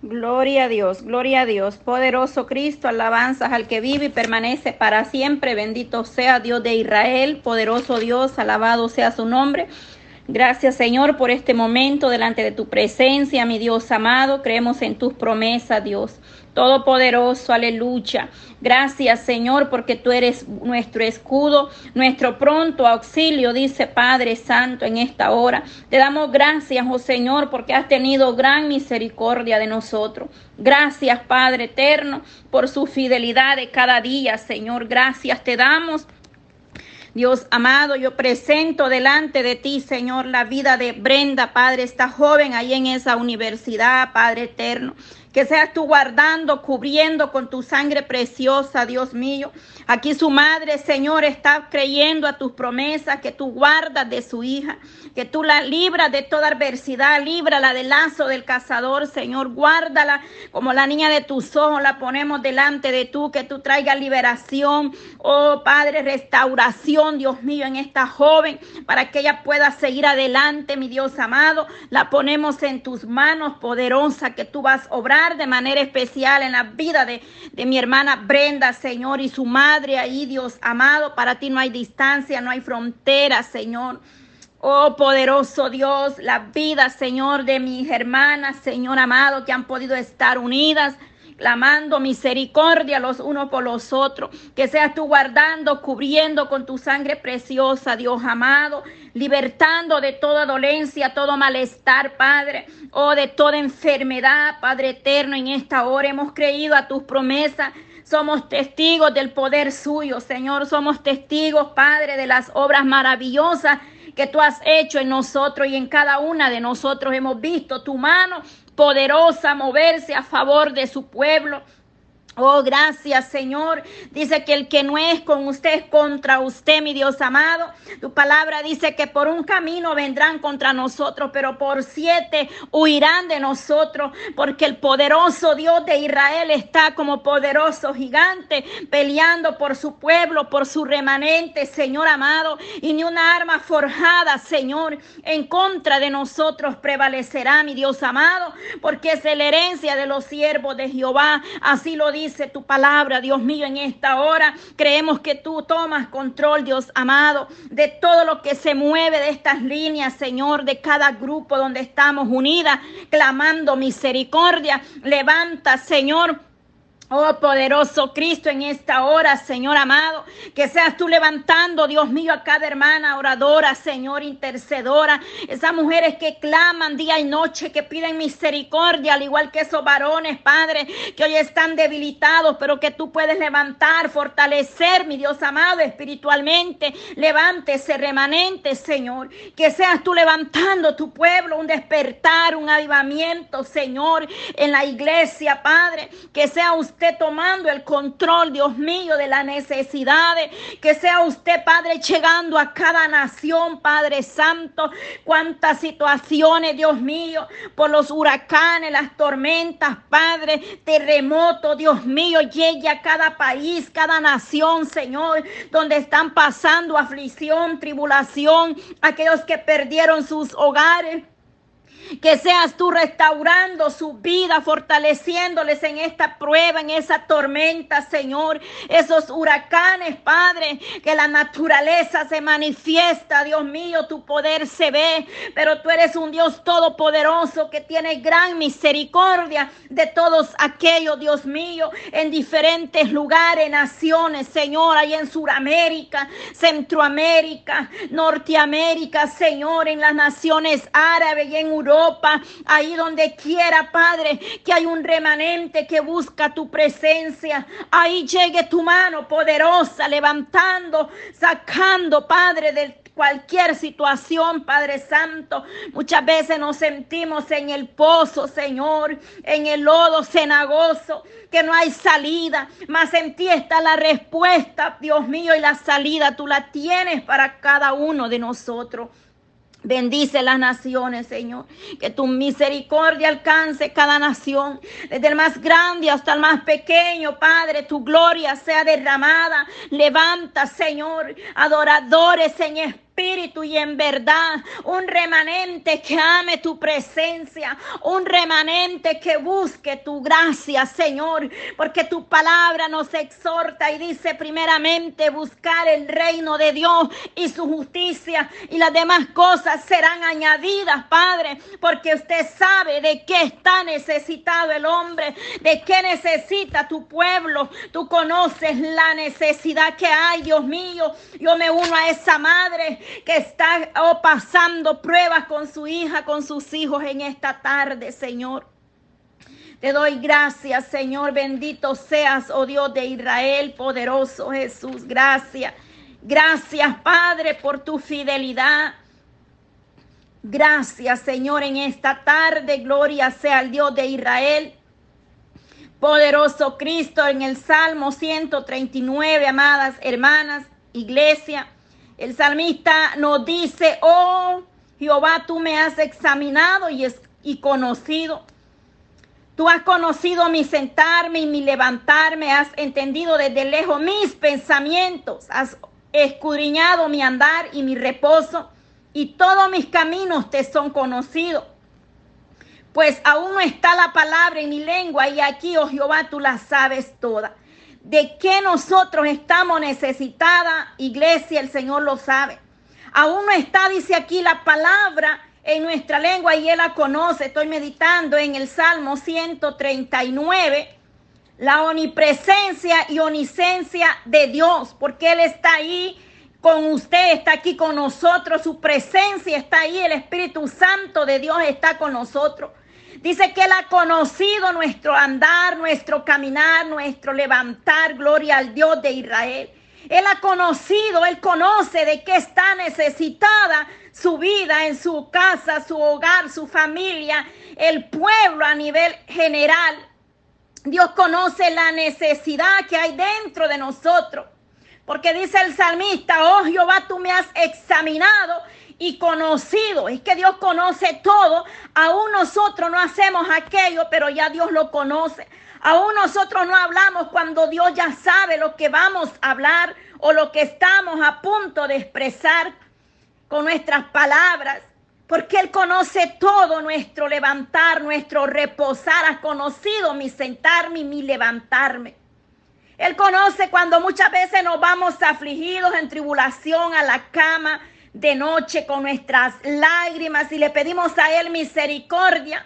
Gloria a Dios, gloria a Dios. Poderoso Cristo, alabanzas al que vive y permanece para siempre. Bendito sea Dios de Israel. Poderoso Dios, alabado sea su nombre. Gracias Señor por este momento delante de tu presencia, mi Dios amado. Creemos en tus promesas, Dios. Todopoderoso, aleluya. Gracias Señor porque tú eres nuestro escudo, nuestro pronto auxilio, dice Padre Santo en esta hora. Te damos gracias, oh Señor, porque has tenido gran misericordia de nosotros. Gracias Padre eterno por su fidelidad de cada día, Señor. Gracias te damos Dios amado, yo presento delante de ti, Señor, la vida de Brenda, Padre, esta joven ahí en esa universidad, Padre eterno que seas tú guardando, cubriendo con tu sangre preciosa, Dios mío. Aquí su madre, Señor, está creyendo a tus promesas, que tú guardas de su hija, que tú la libras de toda adversidad, líbrala del lazo del cazador, Señor, guárdala como la niña de tus ojos, la ponemos delante de tú, que tú traigas liberación, oh Padre, restauración, Dios mío, en esta joven, para que ella pueda seguir adelante, mi Dios amado, la ponemos en tus manos poderosa, que tú vas a obrar de manera especial en la vida de, de mi hermana Brenda, Señor, y su madre ahí, Dios amado. Para ti no hay distancia, no hay frontera, Señor. Oh poderoso Dios, la vida, Señor, de mis hermanas, Señor amado, que han podido estar unidas clamando misericordia los unos por los otros. Que seas tú guardando, cubriendo con tu sangre preciosa, Dios amado, libertando de toda dolencia, todo malestar, Padre, o oh, de toda enfermedad, Padre eterno. En esta hora hemos creído a tus promesas. Somos testigos del poder suyo, Señor. Somos testigos, Padre, de las obras maravillosas que tú has hecho en nosotros y en cada una de nosotros. Hemos visto tu mano poderosa moverse a favor de su pueblo. Oh, gracias, Señor. Dice que el que no es con usted es contra usted, mi Dios amado. Tu palabra dice que por un camino vendrán contra nosotros, pero por siete huirán de nosotros, porque el poderoso Dios de Israel está como poderoso gigante peleando por su pueblo, por su remanente, Señor amado. Y ni una arma forjada, Señor, en contra de nosotros prevalecerá, mi Dios amado, porque es la herencia de los siervos de Jehová. Así lo dice dice tu palabra, Dios mío, en esta hora. Creemos que tú tomas control, Dios amado, de todo lo que se mueve de estas líneas, Señor, de cada grupo donde estamos unidas, clamando misericordia. Levanta, Señor Oh poderoso Cristo, en esta hora, Señor amado, que seas tú levantando, Dios mío, a cada hermana oradora, Señor, intercedora, esas mujeres que claman día y noche, que piden misericordia, al igual que esos varones, Padre, que hoy están debilitados, pero que tú puedes levantar, fortalecer, mi Dios amado, espiritualmente. Levántese, remanente, Señor, que seas tú levantando tu pueblo, un despertar, un avivamiento, Señor, en la iglesia, Padre, que sea usted usted tomando el control, Dios mío, de las necesidades. Que sea usted, Padre, llegando a cada nación, Padre Santo. Cuántas situaciones, Dios mío, por los huracanes, las tormentas, Padre, terremotos, Dios mío, llegue a cada país, cada nación, Señor, donde están pasando aflicción, tribulación, aquellos que perdieron sus hogares que seas tú restaurando su vida, fortaleciéndoles en esta prueba, en esa tormenta, Señor. Esos huracanes, Padre, que la naturaleza se manifiesta, Dios mío, tu poder se ve, pero tú eres un Dios todopoderoso que tiene gran misericordia de todos aquellos, Dios mío, en diferentes lugares, naciones, Señor, ahí en Sudamérica, Centroamérica, Norteamérica, Señor, en las naciones árabes y en Europa ahí donde quiera, Padre, que hay un remanente que busca tu presencia. Ahí llegue tu mano poderosa, levantando, sacando, Padre, de cualquier situación, Padre Santo. Muchas veces nos sentimos en el pozo, Señor, en el lodo cenagoso, que no hay salida. Mas en ti está la respuesta, Dios mío, y la salida tú la tienes para cada uno de nosotros. Bendice las naciones, Señor. Que tu misericordia alcance cada nación, desde el más grande hasta el más pequeño, Padre. Tu gloria sea derramada. Levanta, Señor, adoradores en espíritu espíritu y en verdad. Un remanente que ame tu presencia. Un remanente que busque tu gracia, Señor. Porque tu palabra nos exhorta y dice primeramente buscar el reino de Dios y su justicia. Y las demás cosas serán añadidas, Padre. Porque usted sabe de qué está necesitado el hombre. De qué necesita tu pueblo. Tú conoces la necesidad que hay, Dios mío. Yo me uno a esa madre que está oh, pasando pruebas con su hija, con sus hijos en esta tarde, Señor. Te doy gracias, Señor. Bendito seas, oh Dios de Israel, poderoso Jesús. Gracias. Gracias, Padre, por tu fidelidad. Gracias, Señor, en esta tarde. Gloria sea al Dios de Israel. Poderoso Cristo en el Salmo 139, amadas hermanas, iglesia. El salmista nos dice, oh Jehová, tú me has examinado y, y conocido. Tú has conocido mi sentarme y mi levantarme, has entendido desde lejos mis pensamientos, has escudriñado mi andar y mi reposo, y todos mis caminos te son conocidos. Pues aún no está la palabra en mi lengua, y aquí, oh Jehová, tú la sabes toda de qué nosotros estamos necesitada, iglesia, el Señor lo sabe. Aún no está, dice aquí, la palabra en nuestra lengua y Él la conoce. Estoy meditando en el Salmo 139, la omnipresencia y omnisencia de Dios, porque Él está ahí con usted, está aquí con nosotros, su presencia está ahí, el Espíritu Santo de Dios está con nosotros. Dice que Él ha conocido nuestro andar, nuestro caminar, nuestro levantar. Gloria al Dios de Israel. Él ha conocido, Él conoce de qué está necesitada su vida en su casa, su hogar, su familia, el pueblo a nivel general. Dios conoce la necesidad que hay dentro de nosotros. Porque dice el salmista, oh Jehová, tú me has examinado y conocido. Es que Dios conoce todo. Aún nosotros no hacemos aquello, pero ya Dios lo conoce. Aún nosotros no hablamos cuando Dios ya sabe lo que vamos a hablar o lo que estamos a punto de expresar con nuestras palabras. Porque Él conoce todo nuestro levantar, nuestro reposar. Ha conocido mi sentarme y mi levantarme. Él conoce cuando muchas veces nos vamos afligidos en tribulación a la cama de noche con nuestras lágrimas y le pedimos a Él misericordia.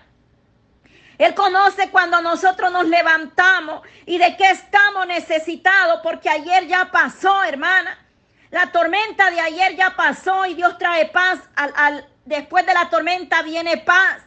Él conoce cuando nosotros nos levantamos y de qué estamos necesitados, porque ayer ya pasó, hermana. La tormenta de ayer ya pasó y Dios trae paz. Al, después de la tormenta viene paz.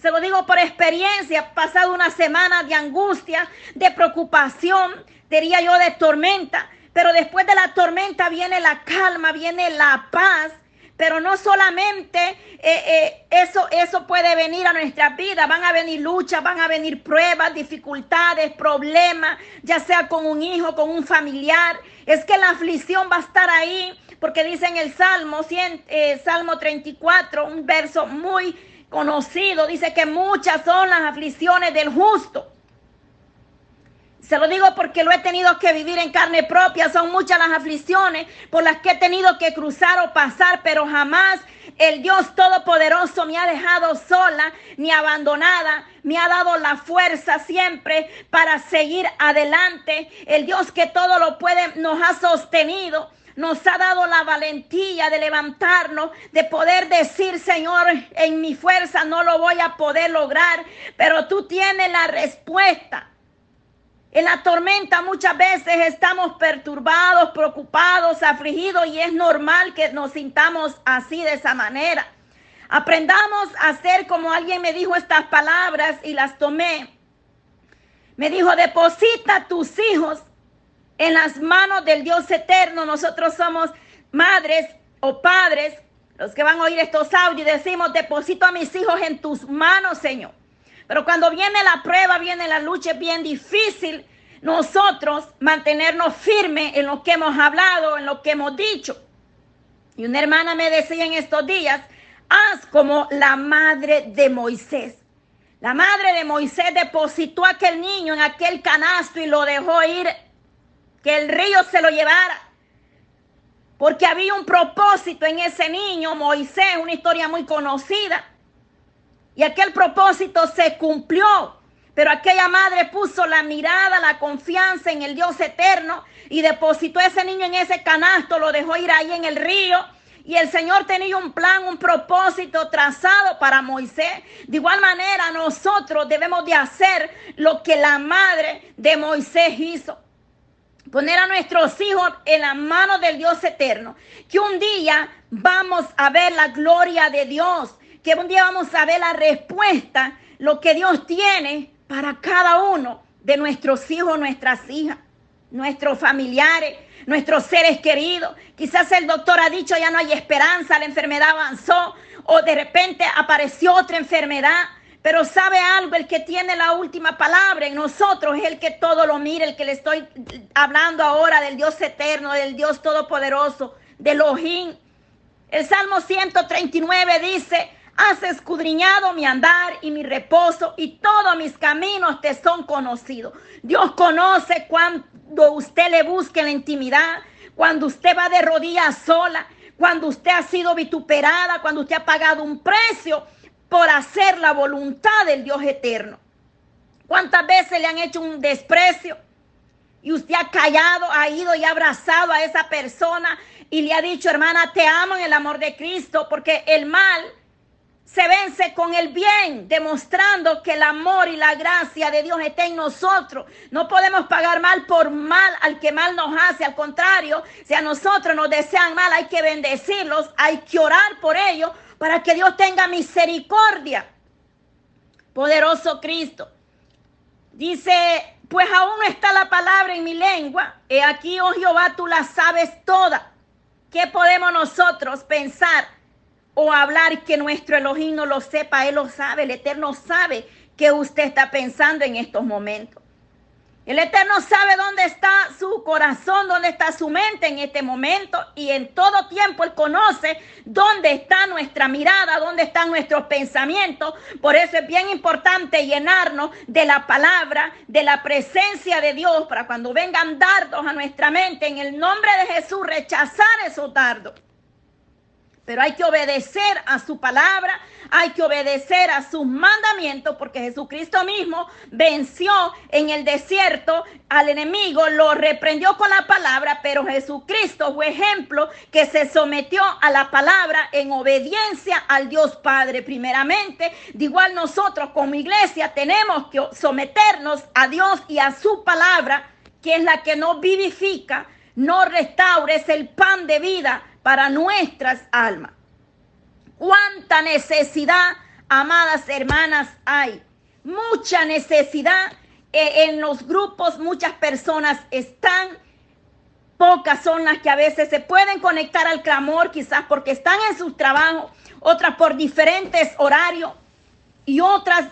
Se lo digo por experiencia, pasado una semana de angustia, de preocupación, diría yo de tormenta. Pero después de la tormenta viene la calma, viene la paz. Pero no solamente eh, eh, eso, eso puede venir a nuestra vida, van a venir luchas, van a venir pruebas, dificultades, problemas, ya sea con un hijo, con un familiar. Es que la aflicción va a estar ahí, porque dice en el Salmo, 100, eh, Salmo 34, un verso muy conocido, dice que muchas son las aflicciones del justo. Se lo digo porque lo he tenido que vivir en carne propia. Son muchas las aflicciones por las que he tenido que cruzar o pasar, pero jamás el Dios Todopoderoso me ha dejado sola ni abandonada. Me ha dado la fuerza siempre para seguir adelante. El Dios que todo lo puede nos ha sostenido nos ha dado la valentía de levantarnos, de poder decir, Señor, en mi fuerza no lo voy a poder lograr, pero tú tienes la respuesta. En la tormenta muchas veces estamos perturbados, preocupados, afligidos y es normal que nos sintamos así de esa manera. Aprendamos a ser como alguien me dijo estas palabras y las tomé. Me dijo, deposita tus hijos en las manos del Dios eterno. Nosotros somos madres o padres, los que van a oír estos audios, y decimos, deposito a mis hijos en tus manos, Señor. Pero cuando viene la prueba, viene la lucha, es bien difícil nosotros mantenernos firmes en lo que hemos hablado, en lo que hemos dicho. Y una hermana me decía en estos días, haz como la madre de Moisés. La madre de Moisés depositó a aquel niño en aquel canasto y lo dejó ir, que el río se lo llevara. porque había un propósito en ese niño, Moisés, una historia muy conocida. Y aquel propósito se cumplió. Pero aquella madre puso la mirada, la confianza en el Dios eterno y depositó ese niño en ese canasto, lo dejó ir ahí en el río. Y el Señor tenía un plan, un propósito trazado para Moisés. De igual manera, nosotros debemos de hacer lo que la madre de Moisés hizo. Poner a nuestros hijos en la mano del Dios eterno. Que un día vamos a ver la gloria de Dios. Que un día vamos a ver la respuesta, lo que Dios tiene para cada uno de nuestros hijos, nuestras hijas, nuestros familiares, nuestros seres queridos. Quizás el doctor ha dicho ya no hay esperanza, la enfermedad avanzó o de repente apareció otra enfermedad. Pero sabe algo, el que tiene la última palabra en nosotros es el que todo lo mira, el que le estoy hablando ahora del Dios eterno, del Dios todopoderoso, de Elohim. El Salmo 139 dice, Has escudriñado mi andar y mi reposo y todos mis caminos te son conocidos. Dios conoce cuando usted le busque la intimidad, cuando usted va de rodillas sola, cuando usted ha sido vituperada, cuando usted ha pagado un precio por hacer la voluntad del Dios eterno. ¿Cuántas veces le han hecho un desprecio? Y usted ha callado, ha ido y abrazado a esa persona y le ha dicho, hermana, te amo en el amor de Cristo, porque el mal se vence con el bien, demostrando que el amor y la gracia de Dios está en nosotros. No podemos pagar mal por mal al que mal nos hace. Al contrario, si a nosotros nos desean mal, hay que bendecirlos, hay que orar por ellos para que Dios tenga misericordia. Poderoso Cristo. Dice, pues aún no está la palabra en mi lengua. He aquí, oh Jehová, tú la sabes toda. ¿Qué podemos nosotros pensar? O hablar que nuestro Elohim no lo sepa, Él lo sabe, el Eterno sabe que usted está pensando en estos momentos. El Eterno sabe dónde está su corazón, dónde está su mente en este momento y en todo tiempo Él conoce dónde está nuestra mirada, dónde están nuestros pensamientos. Por eso es bien importante llenarnos de la palabra, de la presencia de Dios para cuando vengan dardos a nuestra mente, en el nombre de Jesús, rechazar esos dardos. Pero hay que obedecer a su palabra, hay que obedecer a sus mandamientos, porque Jesucristo mismo venció en el desierto al enemigo, lo reprendió con la palabra, pero Jesucristo fue ejemplo que se sometió a la palabra en obediencia al Dios Padre primeramente. De igual nosotros como iglesia tenemos que someternos a Dios y a su palabra, que es la que nos vivifica, nos restaura, es el pan de vida para nuestras almas. Cuánta necesidad, amadas hermanas, hay. Mucha necesidad eh, en los grupos, muchas personas están, pocas son las que a veces se pueden conectar al clamor, quizás porque están en sus trabajos, otras por diferentes horarios y otras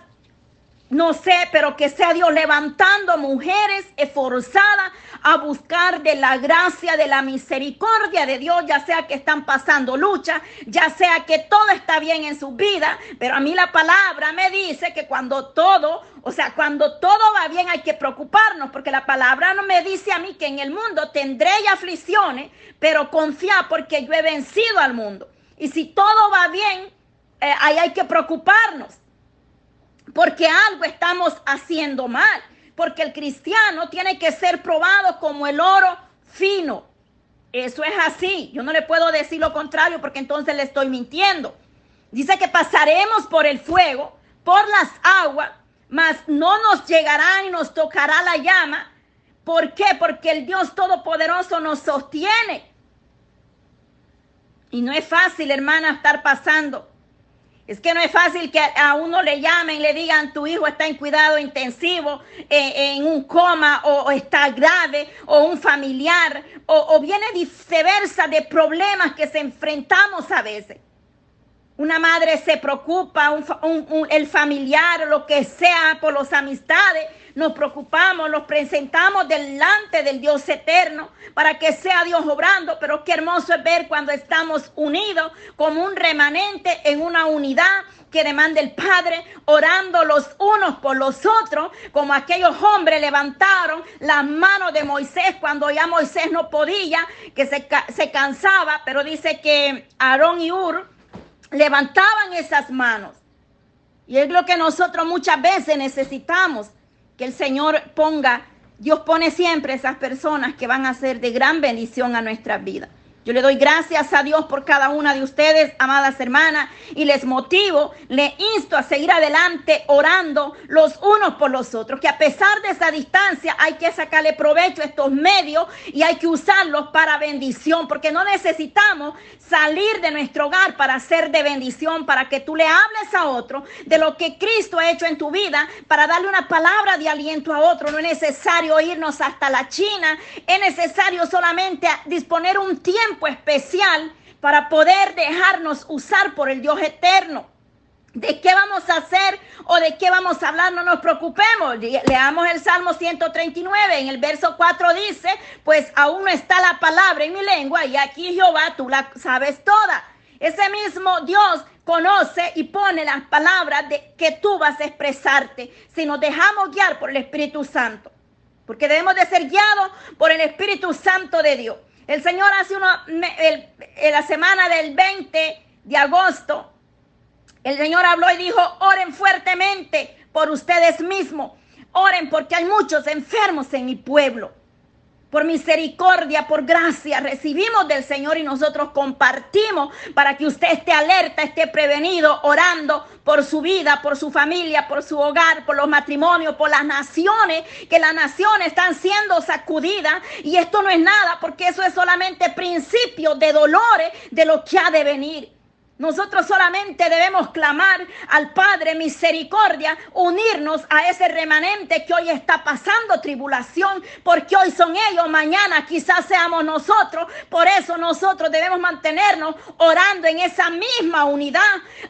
no sé, pero que sea Dios levantando mujeres esforzadas a buscar de la gracia, de la misericordia de Dios, ya sea que están pasando lucha, ya sea que todo está bien en su vida, pero a mí la palabra me dice que cuando todo, o sea, cuando todo va bien hay que preocuparnos, porque la palabra no me dice a mí que en el mundo tendré aflicciones, pero confía porque yo he vencido al mundo. Y si todo va bien, eh, ahí hay que preocuparnos porque algo estamos haciendo mal, porque el cristiano tiene que ser probado como el oro fino. Eso es así. Yo no le puedo decir lo contrario porque entonces le estoy mintiendo. Dice que pasaremos por el fuego, por las aguas, mas no nos llegará y nos tocará la llama. ¿Por qué? Porque el Dios Todopoderoso nos sostiene. Y no es fácil, hermana, estar pasando es que no es fácil que a uno le llamen, le digan tu hijo está en cuidado intensivo, eh, en un coma o, está grave o un familiar o, viene viceversa de problemas que se enfrentamos a veces. Una madre se preocupa, el familiar, lo que sea, por las amistades, nos preocupamos, los presentamos delante del Dios eterno para que sea Dios obrando, pero qué hermoso es ver cuando estamos unidos como un remanente en una unidad que demanda el Padre, orando los unos por los otros, como aquellos hombres levantaron las manos de Moisés cuando ya Moisés no podía, que se, se cansaba, pero dice que Aarón y Ur levantaban esas manos. Y es lo que nosotros muchas veces necesitamos, que el Señor ponga, Dios pone siempre esas personas que van a ser de gran bendición a nuestra vida. Yo le doy gracias a Dios por cada una de ustedes, amadas hermanas, y les motivo, le insto a seguir adelante orando los unos por los otros, que a pesar de esa distancia hay que sacarle provecho a estos medios y hay que usarlos para bendición, porque no necesitamos salir de nuestro hogar para ser de bendición, para que tú le hables a otro de lo que Cristo ha hecho en tu vida, para darle una palabra de aliento a otro. No es necesario irnos hasta la China, es necesario solamente disponer un tiempo especial para poder dejarnos usar por el Dios eterno. ¿De qué vamos a hacer o de qué vamos a hablar? No nos preocupemos. Leamos el Salmo 139. En el verso 4 dice, pues aún no está la palabra en mi lengua y aquí Jehová tú la sabes toda. Ese mismo Dios conoce y pone las palabras de que tú vas a expresarte si nos dejamos guiar por el Espíritu Santo. Porque debemos de ser guiados por el Espíritu Santo de Dios. El Señor hace uno, en la semana del 20 de agosto, el Señor habló y dijo, oren fuertemente por ustedes mismos. Oren porque hay muchos enfermos en mi pueblo por misericordia, por gracia, recibimos del Señor y nosotros compartimos para que usted esté alerta, esté prevenido, orando por su vida, por su familia, por su hogar, por los matrimonios, por las naciones, que las naciones están siendo sacudidas y esto no es nada porque eso es solamente principio de dolores de lo que ha de venir. Nosotros solamente debemos clamar al Padre misericordia, unirnos a ese remanente que hoy está pasando tribulación, porque hoy son ellos, mañana quizás seamos nosotros. Por eso nosotros debemos mantenernos orando en esa misma unidad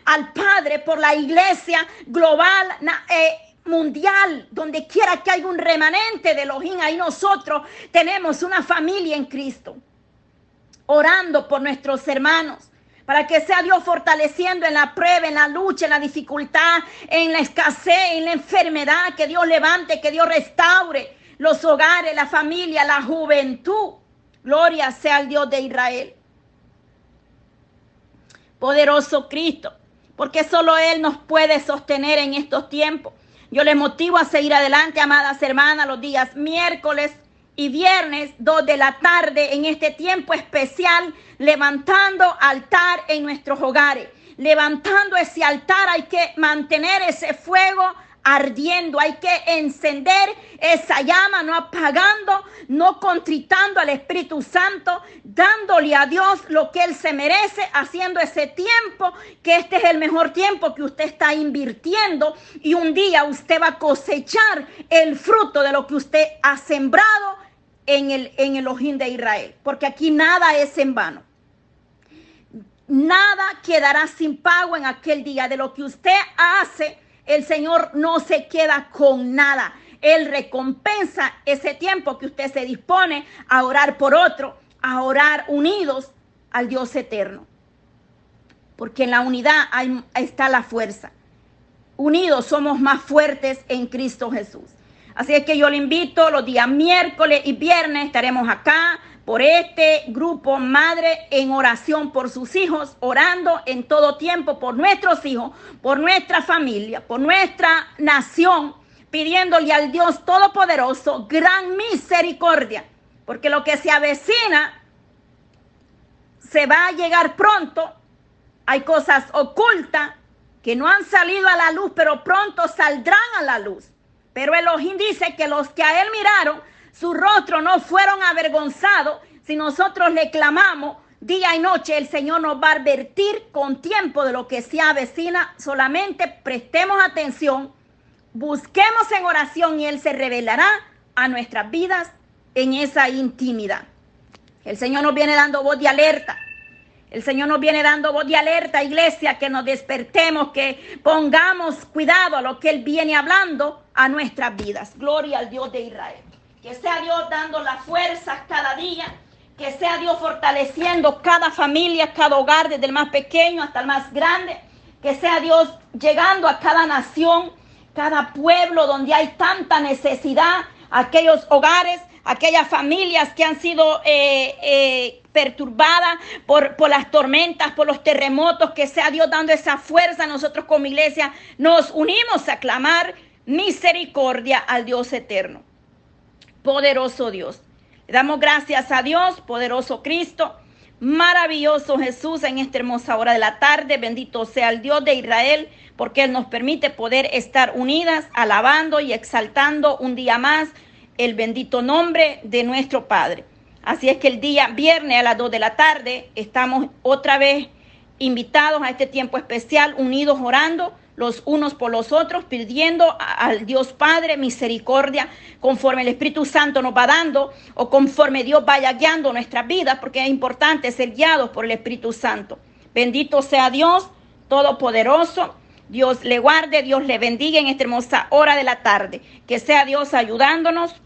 al Padre por la iglesia global. Eh, mundial, donde quiera que haya un remanente de Elohim, ahí nosotros tenemos una familia en Cristo, orando por nuestros hermanos para que sea Dios fortaleciendo en la prueba, en la lucha, en la dificultad, en la escasez, en la enfermedad, que Dios levante, que Dios restaure los hogares, la familia, la juventud. Gloria sea al Dios de Israel. Poderoso Cristo, porque solo Él nos puede sostener en estos tiempos. Yo les motivo a seguir adelante, amadas hermanas, los días miércoles, y viernes 2 de la tarde en este tiempo especial, levantando altar en nuestros hogares. Levantando ese altar hay que mantener ese fuego ardiendo, hay que encender esa llama, no apagando, no contritando al Espíritu Santo, dándole a Dios lo que Él se merece, haciendo ese tiempo, que este es el mejor tiempo que usted está invirtiendo y un día usted va a cosechar el fruto de lo que usted ha sembrado en el, en el ojín de Israel, porque aquí nada es en vano. Nada quedará sin pago en aquel día. De lo que usted hace, el Señor no se queda con nada. Él recompensa ese tiempo que usted se dispone a orar por otro, a orar unidos al Dios eterno. Porque en la unidad está la fuerza. Unidos somos más fuertes en Cristo Jesús. Así es que yo le invito los días miércoles y viernes estaremos acá por este grupo Madre en oración por sus hijos, orando en todo tiempo por nuestros hijos, por nuestra familia, por nuestra nación, pidiéndole al Dios Todopoderoso gran misericordia, porque lo que se avecina se va a llegar pronto. Hay cosas ocultas que no han salido a la luz, pero pronto saldrán a la luz. Pero Elohim dice que los que a él miraron, su rostro no fueron avergonzados. Si nosotros le clamamos día y noche, el Señor nos va a advertir con tiempo de lo que se avecina. Solamente prestemos atención, busquemos en oración y Él se revelará a nuestras vidas en esa intimidad. El Señor nos viene dando voz de alerta. El Señor nos viene dando voz de alerta, iglesia, que nos despertemos, que pongamos cuidado a lo que Él viene hablando a nuestras vidas. Gloria al Dios de Israel. Que sea Dios dando las fuerzas cada día, que sea Dios fortaleciendo cada familia, cada hogar, desde el más pequeño hasta el más grande. que sea Dios llegando a cada nación, cada pueblo donde hay tanta necesidad, aquellos hogares, aquellas familias que han sido eh, eh, perturbadas por, por las tormentas, por los terremotos, que sea Dios dando esa fuerza. Nosotros como iglesia nos unimos a clamar misericordia al Dios eterno. Poderoso Dios. Le damos gracias a Dios, poderoso Cristo. Maravilloso Jesús en esta hermosa hora de la tarde. Bendito sea el Dios de Israel, porque Él nos permite poder estar unidas, alabando y exaltando un día más el bendito nombre de nuestro Padre. Así es que el día viernes a las 2 de la tarde estamos otra vez invitados a este tiempo especial, unidos orando los unos por los otros, pidiendo al Dios Padre misericordia conforme el Espíritu Santo nos va dando o conforme Dios vaya guiando nuestras vidas, porque es importante ser guiados por el Espíritu Santo. Bendito sea Dios Todopoderoso. Dios le guarde, Dios le bendiga en esta hermosa hora de la tarde. Que sea Dios ayudándonos